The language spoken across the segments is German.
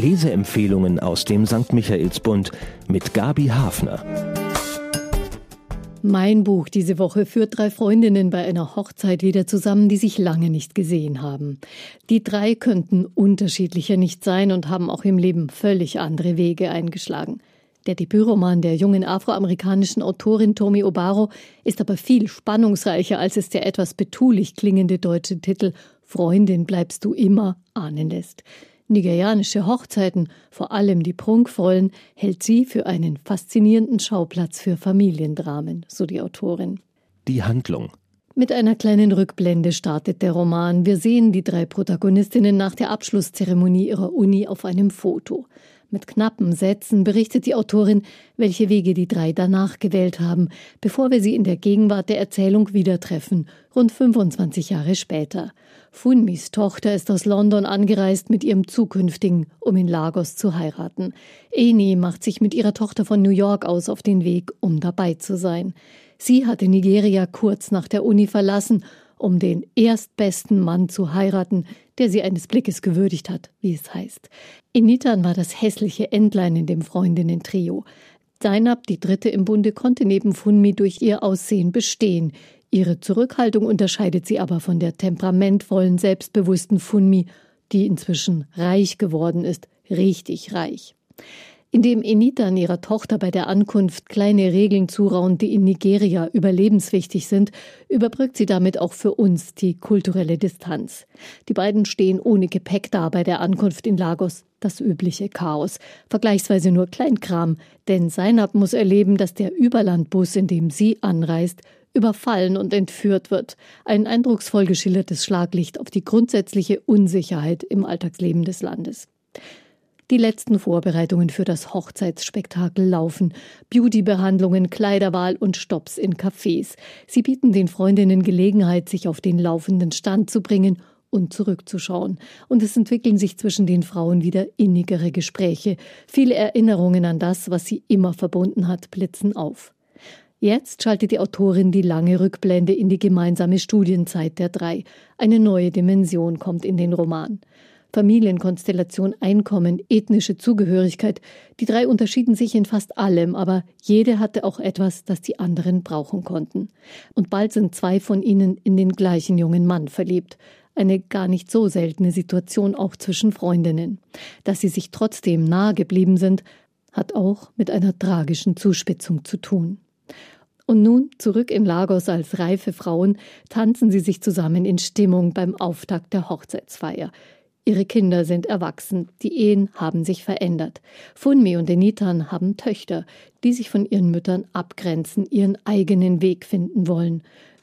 Leseempfehlungen aus dem St. Michaelsbund mit Gabi Hafner. Mein Buch diese Woche führt drei Freundinnen bei einer Hochzeit wieder zusammen, die sich lange nicht gesehen haben. Die drei könnten unterschiedlicher nicht sein und haben auch im Leben völlig andere Wege eingeschlagen. Der Debütroman der jungen afroamerikanischen Autorin Tomi Obaro ist aber viel spannungsreicher, als es der etwas betulich klingende deutsche Titel Freundin bleibst du immer ahnen lässt. Nigerianische Hochzeiten, vor allem die prunkvollen, hält sie für einen faszinierenden Schauplatz für Familiendramen, so die Autorin. Die Handlung. Mit einer kleinen Rückblende startet der Roman. Wir sehen die drei Protagonistinnen nach der Abschlusszeremonie ihrer Uni auf einem Foto. Mit knappen Sätzen berichtet die Autorin, welche Wege die drei danach gewählt haben, bevor wir sie in der Gegenwart der Erzählung wieder treffen, rund 25 Jahre später. Funmis Tochter ist aus London angereist mit ihrem zukünftigen, um in Lagos zu heiraten. Eni macht sich mit ihrer Tochter von New York aus auf den Weg, um dabei zu sein. Sie hatte Nigeria kurz nach der Uni verlassen um den erstbesten Mann zu heiraten, der sie eines Blickes gewürdigt hat, wie es heißt. Initan war das hässliche Entlein in dem Freundinnen-Trio. Zainab, die dritte im Bunde, konnte neben Funmi durch ihr Aussehen bestehen. Ihre Zurückhaltung unterscheidet sie aber von der temperamentvollen, selbstbewussten Funmi, die inzwischen reich geworden ist, richtig reich. Indem Enitan ihrer Tochter bei der Ankunft kleine Regeln zuraunt, die in Nigeria überlebenswichtig sind, überbrückt sie damit auch für uns die kulturelle Distanz. Die beiden stehen ohne Gepäck da bei der Ankunft in Lagos. Das übliche Chaos. Vergleichsweise nur Kleinkram, denn Seinab muss erleben, dass der Überlandbus, in dem sie anreist, überfallen und entführt wird. Ein eindrucksvoll geschildertes Schlaglicht auf die grundsätzliche Unsicherheit im Alltagsleben des Landes. Die letzten Vorbereitungen für das Hochzeitsspektakel laufen. Beautybehandlungen, Kleiderwahl und Stops in Cafés. Sie bieten den Freundinnen Gelegenheit, sich auf den laufenden Stand zu bringen und zurückzuschauen. Und es entwickeln sich zwischen den Frauen wieder innigere Gespräche. Viele Erinnerungen an das, was sie immer verbunden hat, blitzen auf. Jetzt schaltet die Autorin die lange Rückblende in die gemeinsame Studienzeit der drei. Eine neue Dimension kommt in den Roman. Familienkonstellation, Einkommen, ethnische Zugehörigkeit. Die drei unterschieden sich in fast allem, aber jede hatte auch etwas, das die anderen brauchen konnten. Und bald sind zwei von ihnen in den gleichen jungen Mann verliebt. Eine gar nicht so seltene Situation auch zwischen Freundinnen. Dass sie sich trotzdem nahe geblieben sind, hat auch mit einer tragischen Zuspitzung zu tun. Und nun, zurück in Lagos als reife Frauen, tanzen sie sich zusammen in Stimmung beim Auftakt der Hochzeitsfeier. Ihre Kinder sind erwachsen, die Ehen haben sich verändert. Funmi und Enitan haben Töchter, die sich von ihren Müttern abgrenzen, ihren eigenen Weg finden wollen.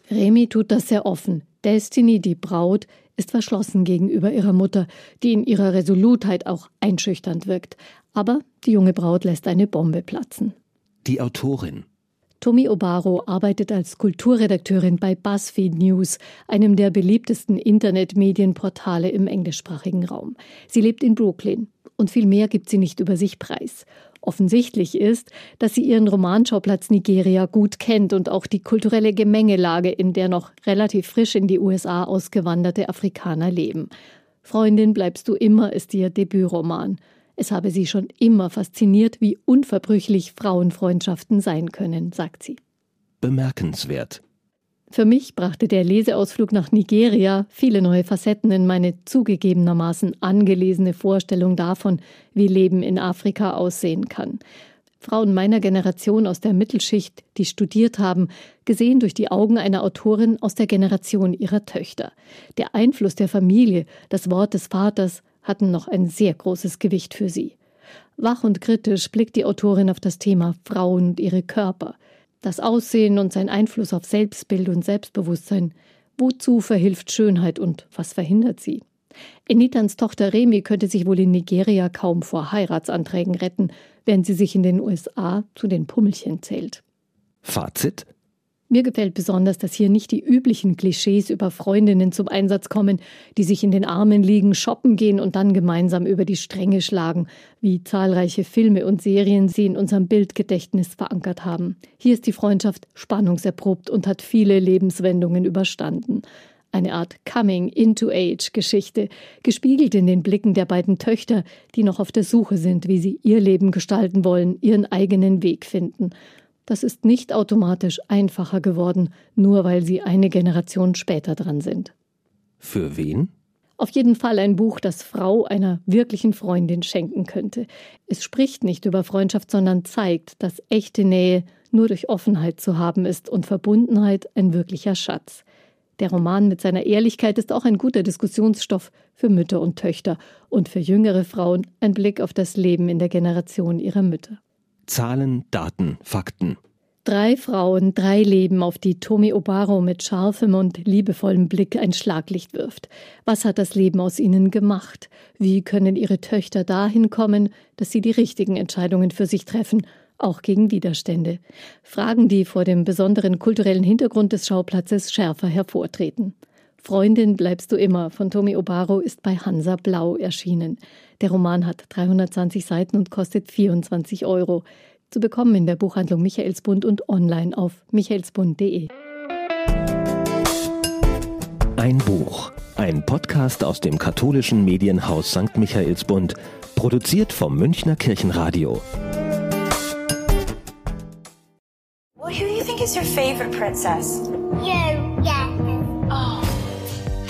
Remi tut das sehr offen. Destiny, die Braut, ist verschlossen gegenüber ihrer Mutter, die in ihrer Resolutheit auch einschüchternd wirkt. Aber die junge Braut lässt eine Bombe platzen. Die Autorin Tomi Obaro arbeitet als Kulturredakteurin bei BuzzFeed News, einem der beliebtesten Internetmedienportale im englischsprachigen Raum. Sie lebt in Brooklyn und viel mehr gibt sie nicht über sich preis. Offensichtlich ist, dass sie ihren Romanschauplatz Nigeria gut kennt und auch die kulturelle Gemengelage, in der noch relativ frisch in die USA ausgewanderte Afrikaner leben. Freundin bleibst du immer ist ihr Debütroman. Es habe sie schon immer fasziniert, wie unverbrüchlich Frauenfreundschaften sein können, sagt sie. Bemerkenswert. Für mich brachte der Leseausflug nach Nigeria viele neue Facetten in meine zugegebenermaßen angelesene Vorstellung davon, wie Leben in Afrika aussehen kann. Frauen meiner Generation aus der Mittelschicht, die studiert haben, gesehen durch die Augen einer Autorin aus der Generation ihrer Töchter. Der Einfluss der Familie, das Wort des Vaters, hatten noch ein sehr großes Gewicht für sie. Wach und kritisch blickt die Autorin auf das Thema Frauen und ihre Körper, das Aussehen und sein Einfluss auf Selbstbild und Selbstbewusstsein. Wozu verhilft Schönheit und was verhindert sie? Enitans Tochter Remi könnte sich wohl in Nigeria kaum vor Heiratsanträgen retten, während sie sich in den USA zu den Pummelchen zählt. Fazit? Mir gefällt besonders, dass hier nicht die üblichen Klischees über Freundinnen zum Einsatz kommen, die sich in den Armen liegen, shoppen gehen und dann gemeinsam über die Stränge schlagen, wie zahlreiche Filme und Serien sie in unserem Bildgedächtnis verankert haben. Hier ist die Freundschaft spannungserprobt und hat viele Lebenswendungen überstanden. Eine Art Coming-into-Age-Geschichte, gespiegelt in den Blicken der beiden Töchter, die noch auf der Suche sind, wie sie ihr Leben gestalten wollen, ihren eigenen Weg finden. Das ist nicht automatisch einfacher geworden, nur weil sie eine Generation später dran sind. Für wen? Auf jeden Fall ein Buch, das Frau einer wirklichen Freundin schenken könnte. Es spricht nicht über Freundschaft, sondern zeigt, dass echte Nähe nur durch Offenheit zu haben ist und Verbundenheit ein wirklicher Schatz. Der Roman mit seiner Ehrlichkeit ist auch ein guter Diskussionsstoff für Mütter und Töchter und für jüngere Frauen ein Blick auf das Leben in der Generation ihrer Mütter. Zahlen, Daten, Fakten. Drei Frauen, drei Leben, auf die Tomi Obaro mit scharfem und liebevollem Blick ein Schlaglicht wirft. Was hat das Leben aus ihnen gemacht? Wie können ihre Töchter dahin kommen, dass sie die richtigen Entscheidungen für sich treffen, auch gegen Widerstände? Fragen, die vor dem besonderen kulturellen Hintergrund des Schauplatzes schärfer hervortreten. Freundin bleibst du immer von Tomi Obaro ist bei Hansa Blau erschienen. Der Roman hat 320 Seiten und kostet 24 Euro zu bekommen in der Buchhandlung Michaelsbund und online auf michaelsbund.de. Ein Buch, ein Podcast aus dem katholischen Medienhaus St. Michaelsbund, produziert vom Münchner Kirchenradio. Well, who do you think is your favorite princess? You, yeah. Oh.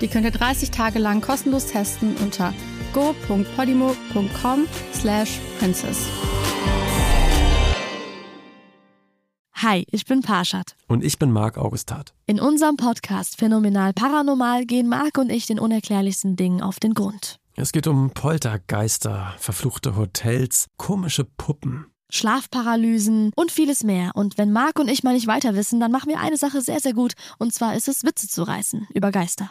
Die könnt ihr 30 Tage lang kostenlos testen unter go.podimo.com slash princess. Hi, ich bin Parshad. Und ich bin Marc Augustat. In unserem Podcast Phänomenal Paranormal gehen Marc und ich den unerklärlichsten Dingen auf den Grund. Es geht um Poltergeister, verfluchte Hotels, komische Puppen. Schlafparalysen und vieles mehr. Und wenn Marc und ich mal nicht weiter wissen, dann machen wir eine Sache sehr, sehr gut. Und zwar ist es, Witze zu reißen über Geister.